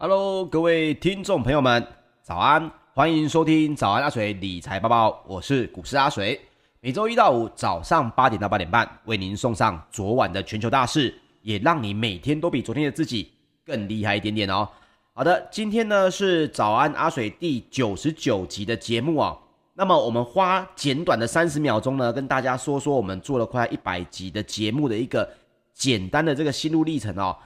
Hello，各位听众朋友们，早安！欢迎收听早安阿水理财报报，我是股市阿水。每周一到五早上八点到八点半，为您送上昨晚的全球大事，也让你每天都比昨天的自己更厉害一点点哦。好的，今天呢是早安阿水第九十九集的节目哦。那么我们花简短的三十秒钟呢，跟大家说说我们做了快一百集的节目的一个简单的这个心路历程哦。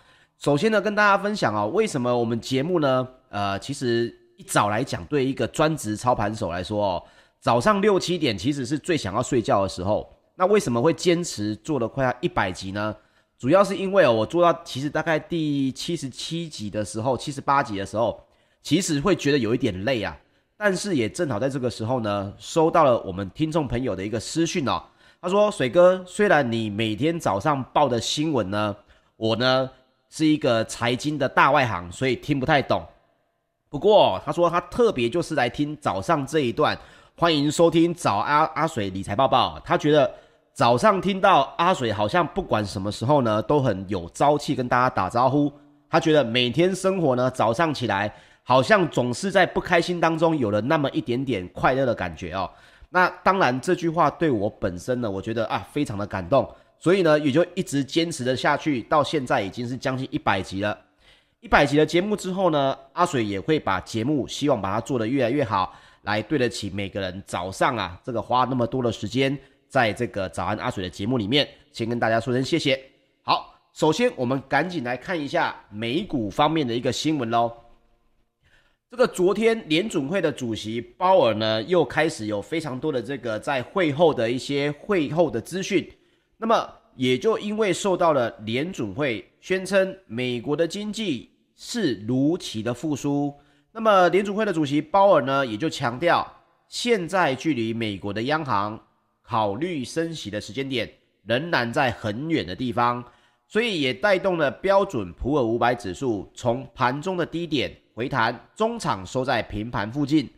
首先呢，跟大家分享哦，为什么我们节目呢？呃，其实一早来讲，对一个专职操盘手来说哦，早上六七点其实是最想要睡觉的时候。那为什么会坚持做了快要一百集呢？主要是因为哦，我做到其实大概第七十七集的时候，七十八集的时候，其实会觉得有一点累啊。但是也正好在这个时候呢，收到了我们听众朋友的一个私讯哦，他说：“水哥，虽然你每天早上报的新闻呢，我呢。”是一个财经的大外行，所以听不太懂。不过他说他特别就是来听早上这一段，欢迎收听早阿阿水理财报报。他觉得早上听到阿水好像不管什么时候呢都很有朝气跟大家打招呼。他觉得每天生活呢早上起来好像总是在不开心当中有了那么一点点快乐的感觉哦。那当然这句话对我本身呢，我觉得啊非常的感动。所以呢，也就一直坚持了下去，到现在已经是将近一百集了。一百集的节目之后呢，阿水也会把节目希望把它做得越来越好，来对得起每个人早上啊这个花那么多的时间，在这个早安阿水的节目里面，先跟大家说声谢谢。好，首先我们赶紧来看一下美股方面的一个新闻喽。这个昨天联准会的主席鲍尔呢，又开始有非常多的这个在会后的一些会后的资讯。那么也就因为受到了联准会宣称美国的经济是如期的复苏，那么联准会的主席鲍尔呢，也就强调，现在距离美国的央行考虑升息的时间点仍然在很远的地方，所以也带动了标准普尔五百指数从盘中的低点回弹，中场收在平盘附近。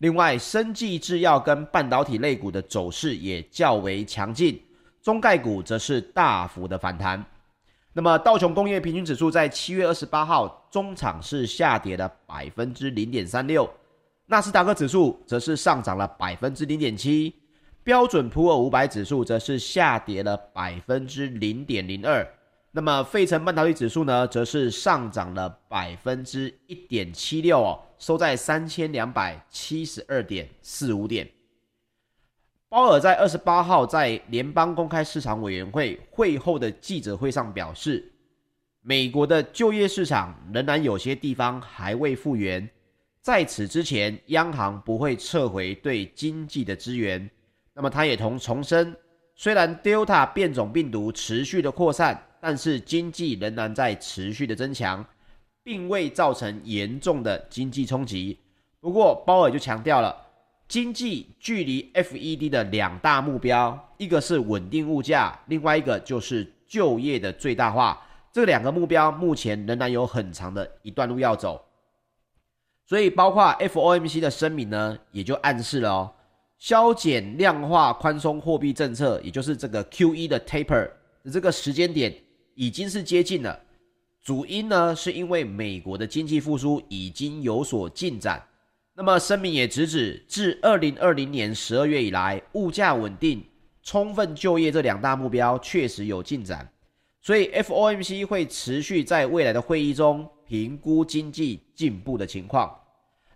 另外，生技制药跟半导体类股的走势也较为强劲。中概股则是大幅的反弹，那么道琼工业平均指数在七月二十八号中场是下跌了百分之零点三六，纳斯达克指数则是上涨了百分之零点七，标准普尔五百指数则是下跌了百分之零点零二，那么费城半导体指数呢，则是上涨了百分之一点七六哦，收在三千两百七十二点四五点。鲍尔在二十八号在联邦公开市场委员会会后的记者会上表示，美国的就业市场仍然有些地方还未复原，在此之前，央行不会撤回对经济的支援。那么，他也同重申，虽然 Delta 变种病毒持续的扩散，但是经济仍然在持续的增强，并未造成严重的经济冲击。不过，鲍尔就强调了。经济距离 FED 的两大目标，一个是稳定物价，另外一个就是就业的最大化。这两个目标目前仍然有很长的一段路要走。所以，包括 FOMC 的声明呢，也就暗示了哦，削减量化宽松货币政策，也就是这个 QE 的 taper 的这个时间点已经是接近了。主因呢，是因为美国的经济复苏已经有所进展。那么声明也直指，自二零二零年十二月以来，物价稳定、充分就业这两大目标确实有进展，所以 FOMC 会持续在未来的会议中评估经济进步的情况。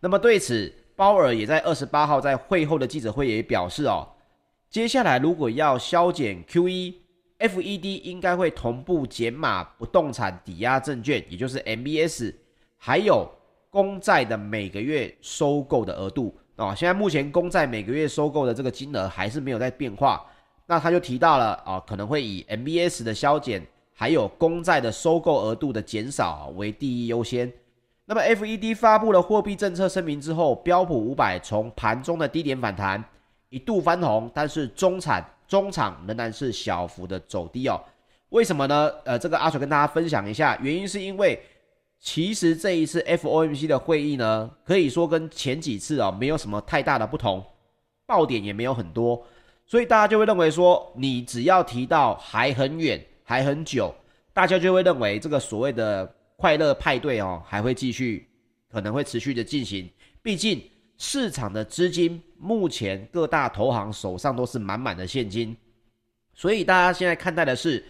那么对此，鲍尔也在二十八号在会后的记者会也表示哦，接下来如果要削减 QE，FED 应该会同步减码不动产抵押证券，也就是 MBS，还有。公债的每个月收购的额度啊，现在目前公债每个月收购的这个金额还是没有在变化。那他就提到了啊，可能会以 MBS 的削减，还有公债的收购额度的减少为第一优先。那么 FED 发布了货币政策声明之后，标普五百从盘中的低点反弹，一度翻红，但是中产中场仍然是小幅的走低哦。为什么呢？呃，这个阿水跟大家分享一下，原因是因为。其实这一次 FOMC 的会议呢，可以说跟前几次啊没有什么太大的不同，爆点也没有很多，所以大家就会认为说，你只要提到还很远、还很久，大家就会认为这个所谓的快乐派对哦，还会继续，可能会持续的进行。毕竟市场的资金目前各大投行手上都是满满的现金，所以大家现在看待的是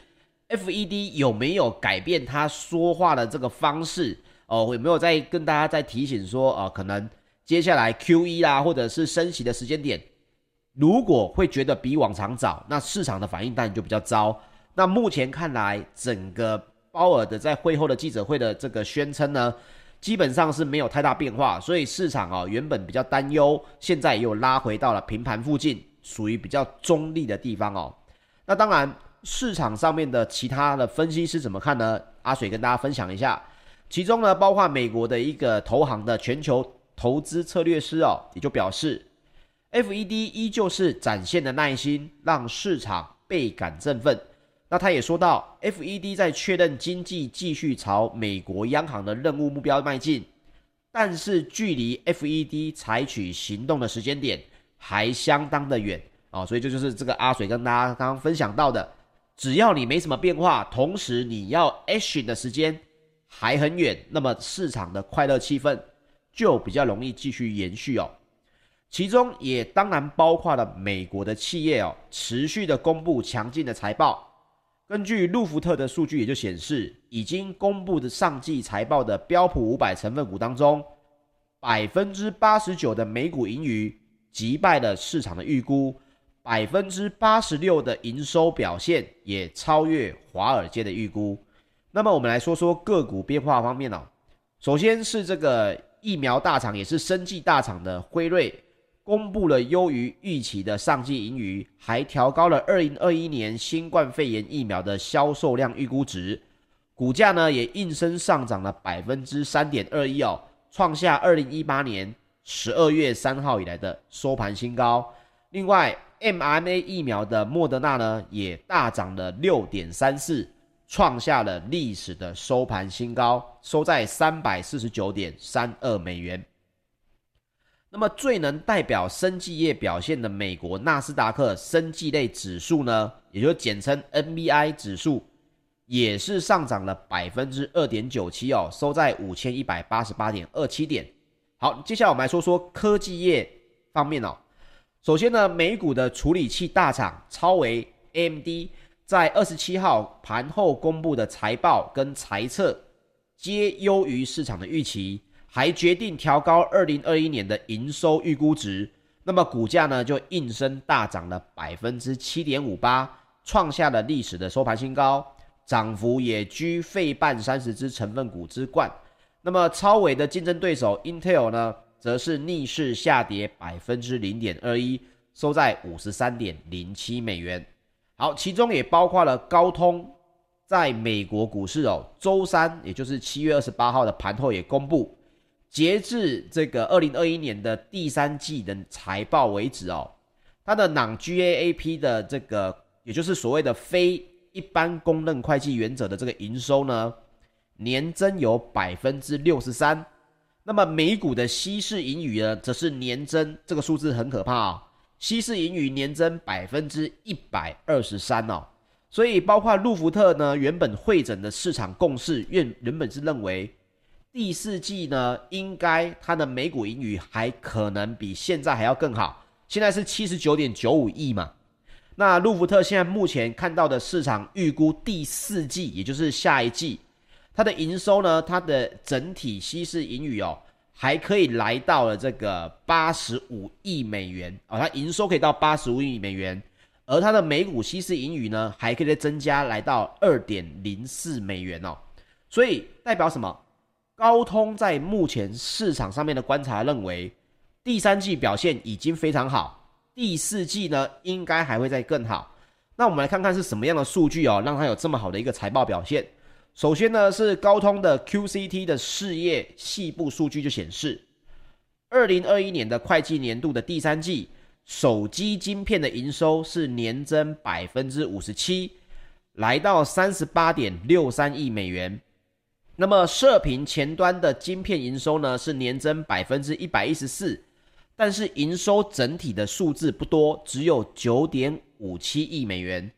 FED 有没有改变他说话的这个方式哦？有没有在跟大家在提醒说，哦，可能接下来 QE 啦，或者是升息的时间点，如果会觉得比往常早，那市场的反应当然就比较糟。那目前看来，整个鲍尔的在会后的记者会的这个宣称呢，基本上是没有太大变化，所以市场啊原本比较担忧，现在又拉回到了平盘附近，属于比较中立的地方哦。那当然，市场上面的其他的分析师怎么看呢？阿水跟大家分享一下，其中呢包括美国的一个投行的全球投资策略师哦，也就表示，FED 依旧是展现的耐心，让市场倍感振奋。那他也说到，FED 在确认经济继续朝美国央行的任务目标迈进，但是距离 FED 采取行动的时间点还相当的远啊，所以这就是这个阿水跟大家刚刚分享到的，只要你没什么变化，同时你要 action 的时间还很远，那么市场的快乐气氛就比较容易继续延续哦。其中也当然包括了美国的企业哦，持续的公布强劲的财报。根据路福特的数据，也就显示，已经公布的上季财报的标普五百成分股当中，百分之八十九的美股盈余击败了市场的预估，百分之八十六的营收表现也超越华尔街的预估。那么，我们来说说个股变化方面哦。首先是这个疫苗大厂，也是生技大厂的辉瑞。公布了优于预期的上季盈余，还调高了二零二一年新冠肺炎疫苗的销售量预估值，股价呢也应声上涨了百分之三点二一哦，创下二零一八年十二月三号以来的收盘新高。另外，mRNA 疫苗的莫德纳呢也大涨了六点三四，创下了历史的收盘新高，收在三百四十九点三二美元。那么最能代表生技业表现的美国纳斯达克生技类指数呢，也就简称 NBI 指数，也是上涨了百分之二点九七哦，收在五千一百八十八点二七点。好，接下来我们来说说科技业方面哦。首先呢，美股的处理器大厂超微 AMD 在二十七号盘后公布的财报跟财测，皆优于市场的预期。还决定调高二零二一年的营收预估值，那么股价呢就应声大涨了百分之七点五八，创下了历史的收盘新高，涨幅也居费半三十只成分股之冠。那么超微的竞争对手 Intel 呢，则是逆势下跌百分之零点二一，收在五十三点零七美元。好，其中也包括了高通，在美国股市哦，周三也就是七月二十八号的盘后也公布。截至这个二零二一年的第三季的财报为止哦，它的 non-GAAP 的这个，也就是所谓的非一般公认会计原则的这个营收呢，年增有百分之六十三。那么美股的稀释盈余呢，则是年增，这个数字很可怕啊、哦，稀释盈余年增百分之一百二十三哦。所以包括路孚特呢，原本汇整的市场共识原原本是认为。第四季呢，应该它的美股盈余还可能比现在还要更好。现在是七十九点九五亿嘛。那路孚特现在目前看到的市场预估第四季，也就是下一季，它的营收呢，它的整体稀释盈余哦，还可以来到了这个八十五亿美元哦，它营收可以到八十五亿美元，而它的每股稀释盈余呢，还可以再增加来到二点零四美元哦。所以代表什么？高通在目前市场上面的观察认为，第三季表现已经非常好，第四季呢应该还会再更好。那我们来看看是什么样的数据哦，让它有这么好的一个财报表现。首先呢是高通的 QCT 的事业细部数据就显示，二零二一年的会计年度的第三季，手机晶片的营收是年增百分之五十七，来到三十八点六三亿美元。那么射频前端的晶片营收呢，是年增百分之一百一十四，但是营收整体的数字不多，只有九点五七亿美元。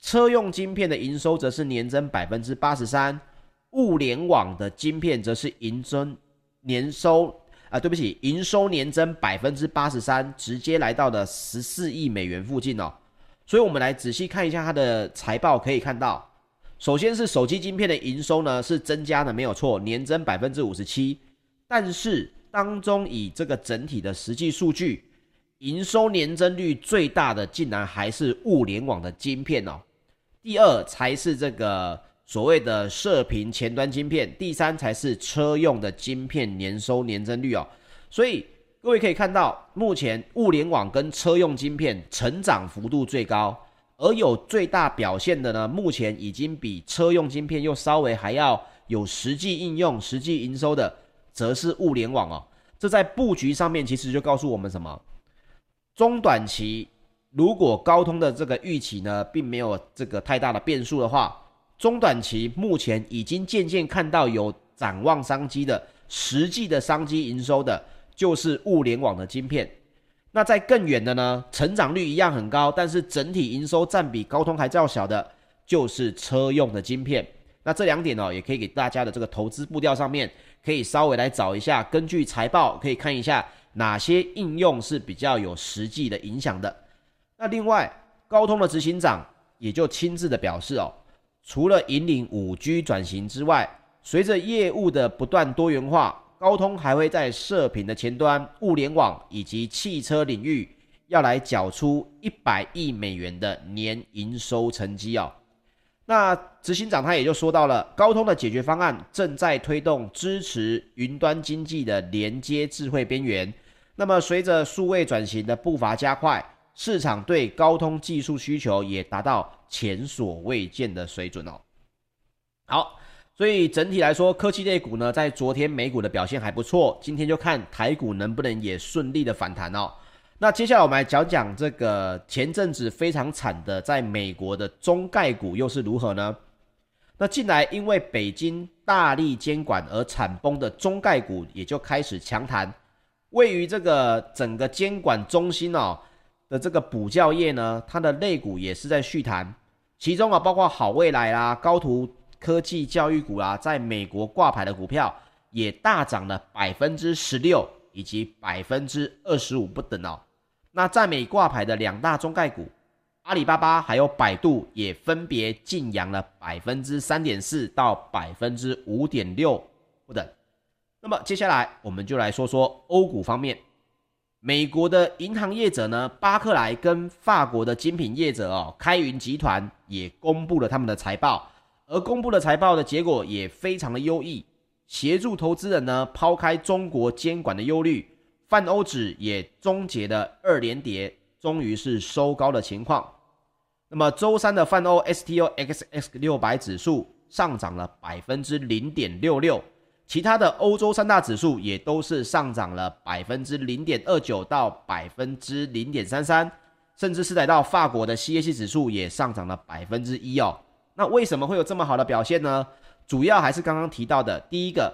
车用晶片的营收则是年增百分之八十三，物联网的晶片则是营收年收啊，对不起，营收年增百分之八十三，直接来到了十四亿美元附近哦。所以，我们来仔细看一下它的财报，可以看到，首先是手机晶片的营收呢是增加的，没有错，年增百分之五十七。但是当中以这个整体的实际数据，营收年增率最大的竟然还是物联网的晶片哦。第二才是这个。所谓的射频前端晶片，第三才是车用的晶片年收年增率哦。所以各位可以看到，目前物联网跟车用晶片成长幅度最高，而有最大表现的呢，目前已经比车用晶片又稍微还要有实际应用、实际营收的，则是物联网哦。这在布局上面其实就告诉我们什么？中短期如果高通的这个预期呢，并没有这个太大的变数的话。中短期目前已经渐渐看到有展望商机的实际的商机营收的，就是物联网的晶片。那在更远的呢，成长率一样很高，但是整体营收占比高通还较小的，就是车用的晶片。那这两点呢，也可以给大家的这个投资步调上面，可以稍微来找一下，根据财报可以看一下哪些应用是比较有实际的影响的。那另外，高通的执行长也就亲自的表示哦。除了引领 5G 转型之外，随着业务的不断多元化，高通还会在射频的前端、物联网以及汽车领域，要来缴出一百亿美元的年营收成绩哦。那执行长他也就说到了，高通的解决方案正在推动支持云端经济的连接智慧边缘。那么随着数位转型的步伐加快，市场对高通技术需求也达到前所未见的水准哦。好，所以整体来说，科技类股呢，在昨天美股的表现还不错，今天就看台股能不能也顺利的反弹哦。那接下来我们来讲讲这个前阵子非常惨的，在美国的中概股又是如何呢？那近来因为北京大力监管而惨崩的中概股也就开始强弹，位于这个整个监管中心哦。的这个补教业呢，它的类股也是在续弹，其中啊包括好未来啦、高途科技教育股啦，在美国挂牌的股票也大涨了百分之十六以及百分之二十五不等哦。那在美挂牌的两大中概股，阿里巴巴还有百度也分别劲扬了百分之三点四到百分之五点六不等。那么接下来我们就来说说欧股方面。美国的银行业者呢，巴克莱跟法国的精品业者哦，开云集团也公布了他们的财报，而公布的财报的结果也非常的优异，协助投资人呢抛开中国监管的忧虑，泛欧指也终结了二连跌，终于是收高的情况。那么周三的泛欧 STOXX 六百指数上涨了百分之零点六六。其他的欧洲三大指数也都是上涨了百分之零点二九到百分之零点三三，甚至是来到法国的 CAC 指数也上涨了百分之一哦。那为什么会有这么好的表现呢？主要还是刚刚提到的，第一个，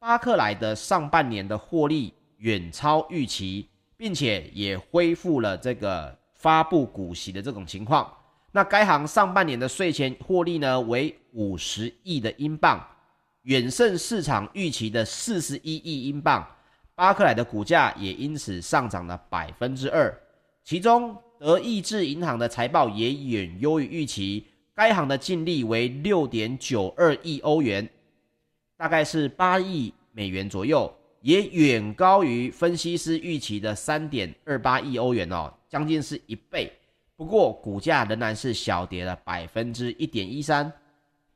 巴克莱的上半年的获利远超预期，并且也恢复了这个发布股息的这种情况。那该行上半年的税前获利呢为五十亿的英镑。远胜市场预期的四十一亿英镑，巴克莱的股价也因此上涨了百分之二。其中，德意志银行的财报也远优于预期，该行的净利为六点九二亿欧元，大概是八亿美元左右，也远高于分析师预期的三点二八亿欧元哦，将近是一倍。不过，股价仍然是小跌了百分之一点一三。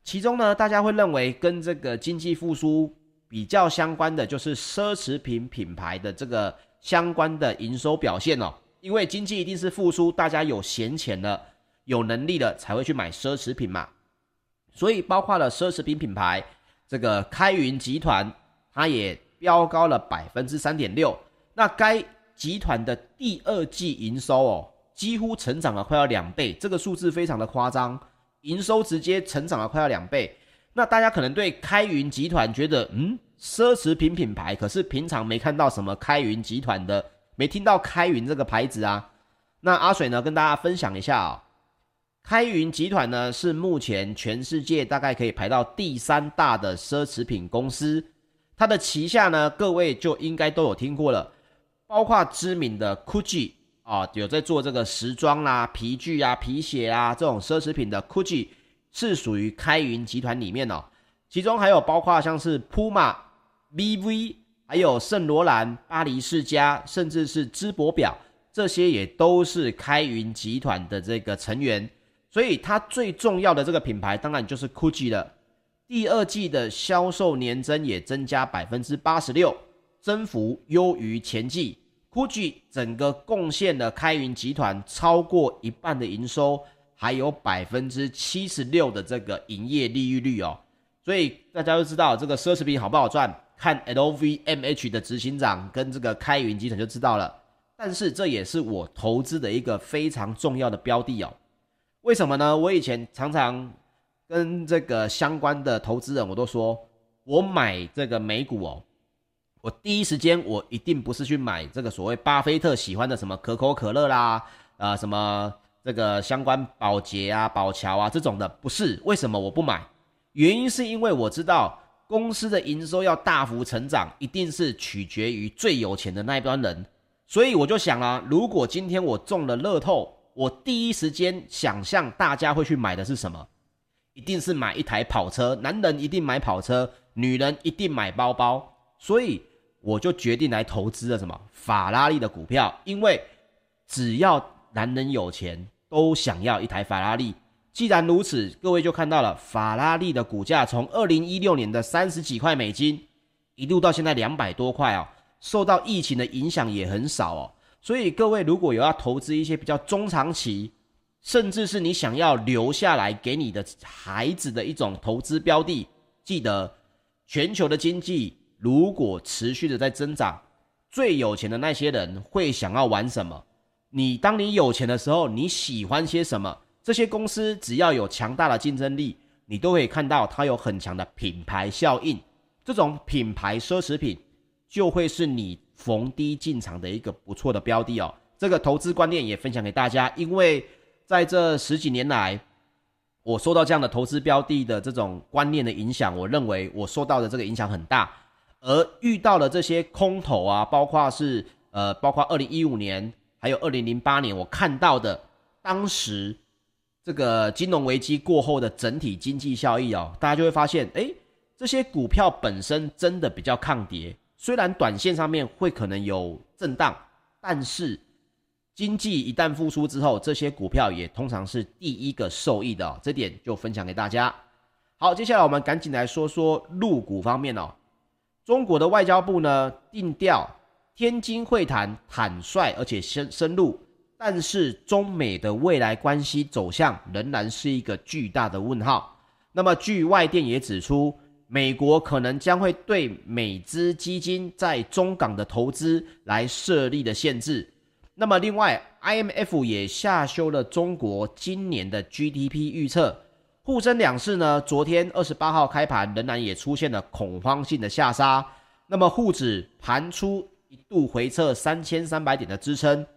其中呢，大家会认为跟这个经济复苏比较相关的，就是奢侈品品牌的这个相关的营收表现哦。因为经济一定是复苏，大家有闲钱了，有能力了才会去买奢侈品嘛。所以包括了奢侈品品牌这个开云集团，它也飙高了百分之三点六。那该集团的第二季营收哦，几乎成长了快要两倍，这个数字非常的夸张。营收直接成长了快要两倍，那大家可能对开云集团觉得，嗯，奢侈品品牌，可是平常没看到什么开云集团的，没听到开云这个牌子啊。那阿水呢，跟大家分享一下啊、哦，开云集团呢是目前全世界大概可以排到第三大的奢侈品公司，它的旗下呢，各位就应该都有听过了，包括知名的 Gucci 啊，有在做这个时装啦、皮具啊、皮鞋啊这种奢侈品的 Gucci 是属于开云集团里面哦，其中还有包括像是 Puma、VV，还有圣罗兰、巴黎世家，甚至是芝柏表，这些也都是开云集团的这个成员。所以它最重要的这个品牌，当然就是 GUCCI 了。第二季的销售年增也增加百分之八十六，增幅优于前季。估计整个贡献了开云集团超过一半的营收，还有百分之七十六的这个营业利润率哦。所以大家都知道这个奢侈品好不好赚，看 LVMH 的执行长跟这个开云集团就知道了。但是这也是我投资的一个非常重要的标的哦。为什么呢？我以前常常跟这个相关的投资人，我都说，我买这个美股哦，我第一时间我一定不是去买这个所谓巴菲特喜欢的什么可口可乐啦，呃，什么这个相关宝洁啊、宝侨啊这种的，不是。为什么我不买？原因是因为我知道公司的营收要大幅成长，一定是取决于最有钱的那一帮人，所以我就想啊，如果今天我中了乐透。我第一时间想象大家会去买的是什么？一定是买一台跑车，男人一定买跑车，女人一定买包包，所以我就决定来投资了什么？法拉利的股票，因为只要男人有钱，都想要一台法拉利。既然如此，各位就看到了法拉利的股价从二零一六年的三十几块美金，一路到现在两百多块哦，受到疫情的影响也很少哦。所以各位如果有要投资一些比较中长期，甚至是你想要留下来给你的孩子的一种投资标的，记得全球的经济如果持续的在增长，最有钱的那些人会想要玩什么？你当你有钱的时候，你喜欢些什么？这些公司只要有强大的竞争力，你都可以看到它有很强的品牌效应，这种品牌奢侈品就会是你。逢低进场的一个不错的标的哦，这个投资观念也分享给大家。因为在这十几年来，我受到这样的投资标的的这种观念的影响，我认为我受到的这个影响很大。而遇到了这些空头啊，包括是呃，包括二零一五年，还有二零零八年，我看到的当时这个金融危机过后的整体经济效益哦，大家就会发现，诶，这些股票本身真的比较抗跌。虽然短线上面会可能有震荡，但是经济一旦复苏之后，这些股票也通常是第一个受益的哦，这点就分享给大家。好，接下来我们赶紧来说说入股方面哦。中国的外交部呢定调，天津会谈坦率而且深深入，但是中美的未来关系走向仍然是一个巨大的问号。那么据外电也指出。美国可能将会对美资基金在中港的投资来设立的限制。那么，另外，IMF 也下修了中国今年的 GDP 预测。沪深两市呢，昨天二十八号开盘仍然也出现了恐慌性的下杀。那么，沪指盘初一度回撤三千三百点的支撑，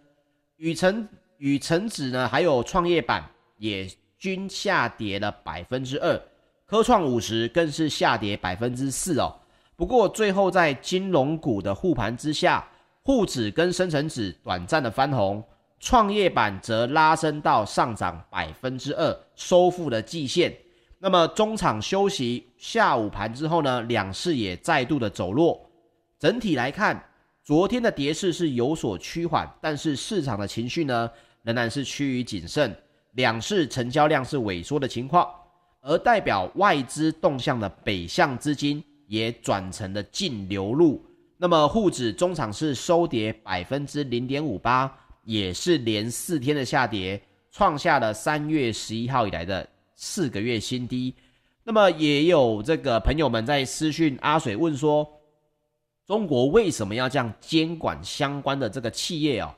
与成与成指呢，还有创业板也均下跌了百分之二。科创五十更是下跌百分之四哦。不过最后在金融股的护盘之下，沪指跟深成指短暂的翻红，创业板则拉升到上涨百分之二，收复了季线。那么中场休息，下午盘之后呢，两市也再度的走弱。整体来看，昨天的跌势是有所趋缓，但是市场的情绪呢，仍然是趋于谨慎。两市成交量是萎缩的情况。而代表外资动向的北向资金也转成了净流入，那么沪指中场是收跌百分之零点五八，也是连四天的下跌，创下了三月十一号以来的四个月新低。那么也有这个朋友们在私讯阿水问说，中国为什么要这样监管相关的这个企业哦？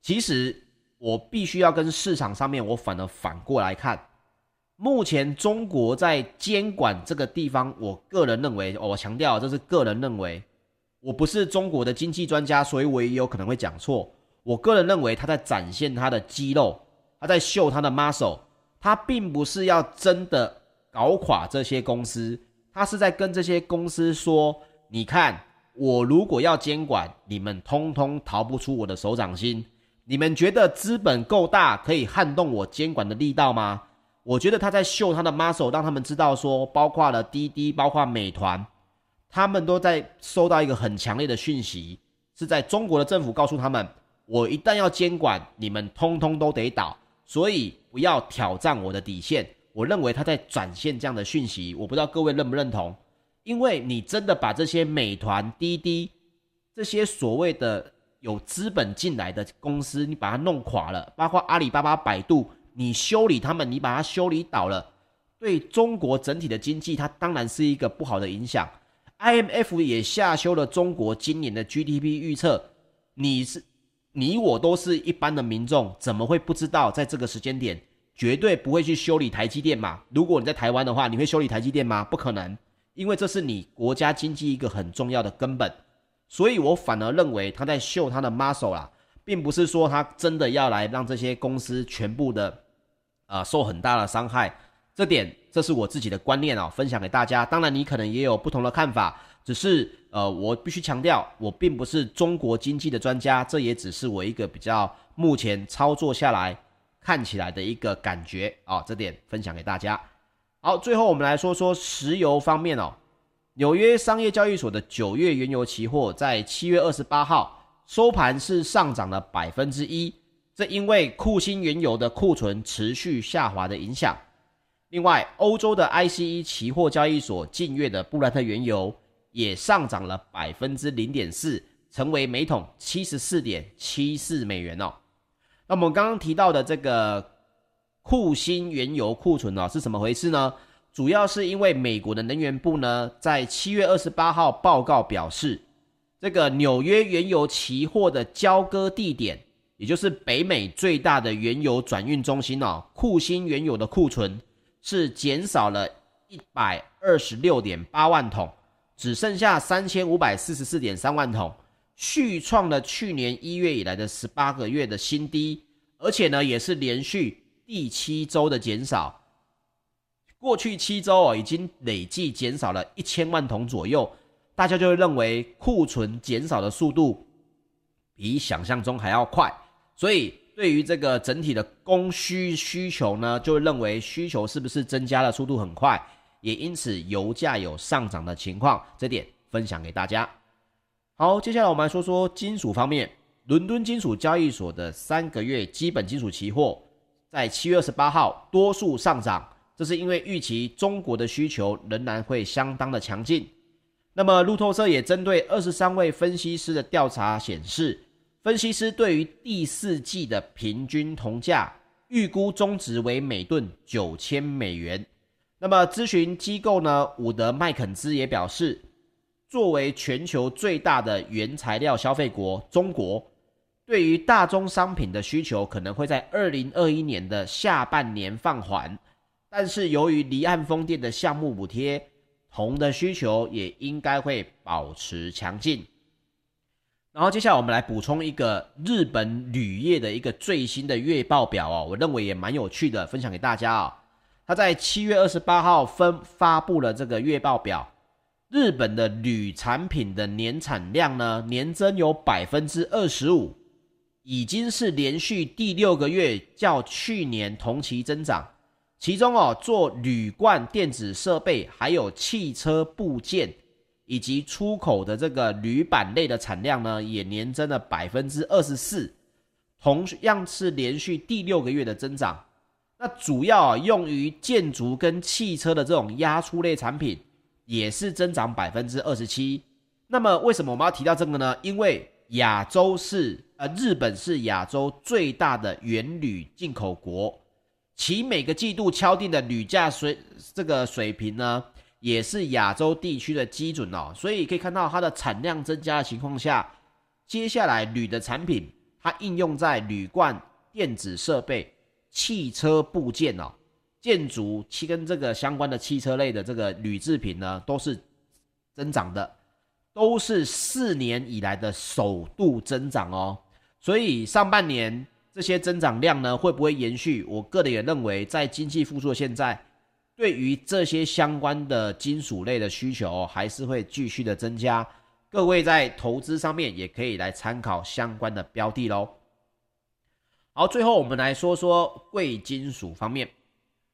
其实我必须要跟市场上面我反而反过来看。目前中国在监管这个地方，我个人认为，我强调这是个人认为，我不是中国的经济专家，所以我也有可能会讲错。我个人认为他在展现他的肌肉，他在秀他的 muscle，他并不是要真的搞垮这些公司，他是在跟这些公司说：你看，我如果要监管，你们通通逃不出我的手掌心。你们觉得资本够大，可以撼动我监管的力道吗？我觉得他在秀他的 muscle，让他们知道说，包括了滴滴，包括美团，他们都在收到一个很强烈的讯息，是在中国的政府告诉他们，我一旦要监管，你们通通都得倒，所以不要挑战我的底线。我认为他在展现这样的讯息，我不知道各位认不认同？因为你真的把这些美团、滴滴这些所谓的有资本进来的公司，你把它弄垮了，包括阿里巴巴、百度。你修理他们，你把它修理倒了，对中国整体的经济，它当然是一个不好的影响。IMF 也下修了中国今年的 GDP 预测。你是你我都是一般的民众，怎么会不知道在这个时间点绝对不会去修理台积电嘛？如果你在台湾的话，你会修理台积电吗？不可能，因为这是你国家经济一个很重要的根本。所以我反而认为他在秀他的 muscle 啦。并不是说他真的要来让这些公司全部的，呃，受很大的伤害，这点这是我自己的观念哦，分享给大家。当然你可能也有不同的看法，只是呃，我必须强调，我并不是中国经济的专家，这也只是我一个比较目前操作下来看起来的一个感觉哦，这点分享给大家。好，最后我们来说说石油方面哦，纽约商业交易所的九月原油期货在七月二十八号。收盘是上涨了百分之一，这因为库欣原油的库存持续下滑的影响。另外，欧洲的 ICE 期货交易所近月的布兰特原油也上涨了百分之零点四，成为每桶七十四点七四美元哦。那我们刚刚提到的这个库欣原油库存哦，是怎么回事呢？主要是因为美国的能源部呢，在七月二十八号报告表示。这个纽约原油期货的交割地点，也就是北美最大的原油转运中心哦，库欣原油的库存是减少了一百二十六点八万桶，只剩下三千五百四十四点三万桶，续创了去年一月以来的十八个月的新低，而且呢，也是连续第七周的减少。过去七周哦，已经累计减少了一千万桶左右。大家就会认为库存减少的速度比想象中还要快，所以对于这个整体的供需需求呢，就会认为需求是不是增加的速度很快，也因此油价有上涨的情况，这点分享给大家。好，接下来我们来说说金属方面，伦敦金属交易所的三个月基本金属期货在七月二十八号多数上涨，这是因为预期中国的需求仍然会相当的强劲。那么路透社也针对二十三位分析师的调查显示，分析师对于第四季的平均铜价预估中值为每吨九千美元。那么咨询机构呢，伍德麦肯兹也表示，作为全球最大的原材料消费国，中国对于大宗商品的需求可能会在二零二一年的下半年放缓，但是由于离岸风电的项目补贴。铜的需求也应该会保持强劲。然后接下来我们来补充一个日本铝业的一个最新的月报表哦，我认为也蛮有趣的，分享给大家哦。他在七月二十八号分发布了这个月报表，日本的铝产品的年产量呢，年增有百分之二十五，已经是连续第六个月较去年同期增长。其中哦，做铝罐电子设备，还有汽车部件，以及出口的这个铝板类的产量呢，也年增了百分之二十四，同样是连续第六个月的增长。那主要啊，用于建筑跟汽车的这种压缩类产品，也是增长百分之二十七。那么为什么我们要提到这个呢？因为亚洲是呃，日本是亚洲最大的原铝进口国。其每个季度敲定的铝价水这个水平呢，也是亚洲地区的基准哦。所以可以看到它的产量增加的情况下，接下来铝的产品它应用在铝罐、电子设备、汽车部件哦、建筑其跟这个相关的汽车类的这个铝制品呢，都是增长的，都是四年以来的首度增长哦。所以上半年。这些增长量呢会不会延续？我个人也认为，在经济复苏的现在，对于这些相关的金属类的需求还是会继续的增加。各位在投资上面也可以来参考相关的标的喽。好，最后我们来说说贵金属方面。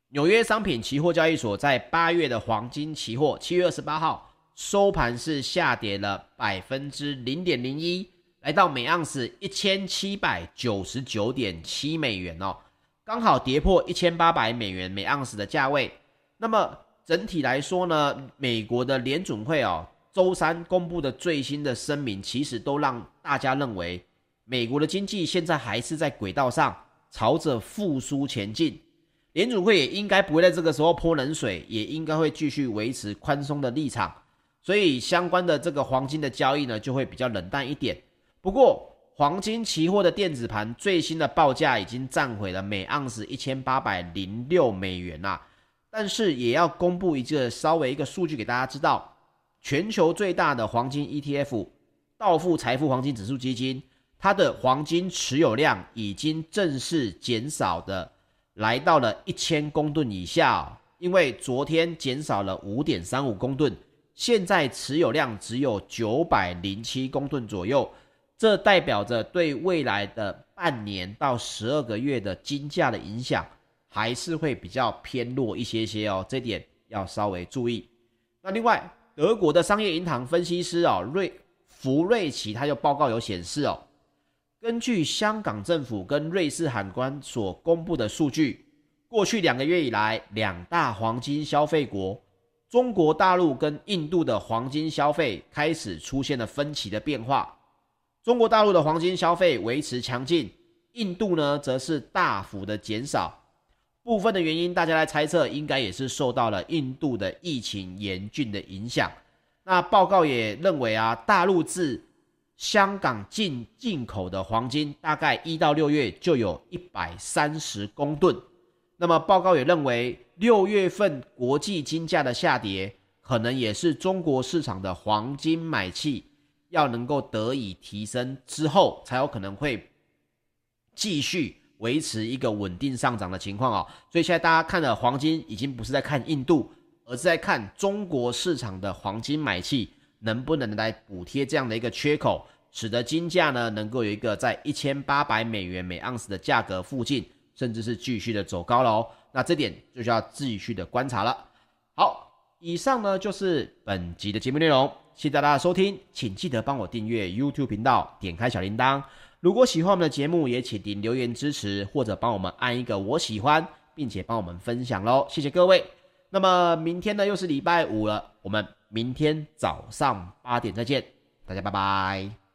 纽约商品期货交易所，在八月的黄金期货，七月二十八号收盘是下跌了百分之零点零一，来到每盎司一千七百九十九点七美元哦，刚好跌破一千八百美元每盎司的价位。那么整体来说呢，美国的联准会哦，周三公布的最新的声明，其实都让大家认为美国的经济现在还是在轨道上，朝着复苏前进。联储会也应该不会在这个时候泼冷水，也应该会继续维持宽松的立场，所以相关的这个黄金的交易呢，就会比较冷淡一点。不过，黄金期货的电子盘最新的报价已经站回了每盎司一千八百零六美元啦。但是也要公布一个稍微一个数据给大家知道，全球最大的黄金 ETF 道富财富黄金指数基金，它的黄金持有量已经正式减少的。来到了一千公吨以下哦，因为昨天减少了五点三五公吨，现在持有量只有九百零七公吨左右，这代表着对未来的半年到十二个月的金价的影响还是会比较偏弱一些些哦，这点要稍微注意。那另外，德国的商业银行分析师哦，瑞福瑞奇他就报告有显示哦。根据香港政府跟瑞士海关所公布的数据，过去两个月以来，两大黄金消费国中国大陆跟印度的黄金消费开始出现了分歧的变化。中国大陆的黄金消费维持强劲，印度呢则是大幅的减少。部分的原因，大家来猜测，应该也是受到了印度的疫情严峻的影响。那报告也认为啊，大陆自香港进进口的黄金大概一到六月就有一百三十公吨。那么报告也认为，六月份国际金价的下跌，可能也是中国市场的黄金买气要能够得以提升之后，才有可能会继续维持一个稳定上涨的情况哦。所以现在大家看的黄金已经不是在看印度，而是在看中国市场的黄金买气。能不能来补贴这样的一个缺口，使得金价呢能够有一个在一千八百美元每盎司的价格附近，甚至是继续的走高了哦。那这点就需要继续的观察了。好，以上呢就是本集的节目内容，谢谢大家的收听，请记得帮我订阅 YouTube 频道，点开小铃铛。如果喜欢我们的节目，也请您留言支持，或者帮我们按一个我喜欢，并且帮我们分享喽，谢谢各位。那么明天呢又是礼拜五了，我们。明天早上八点再见，大家拜拜。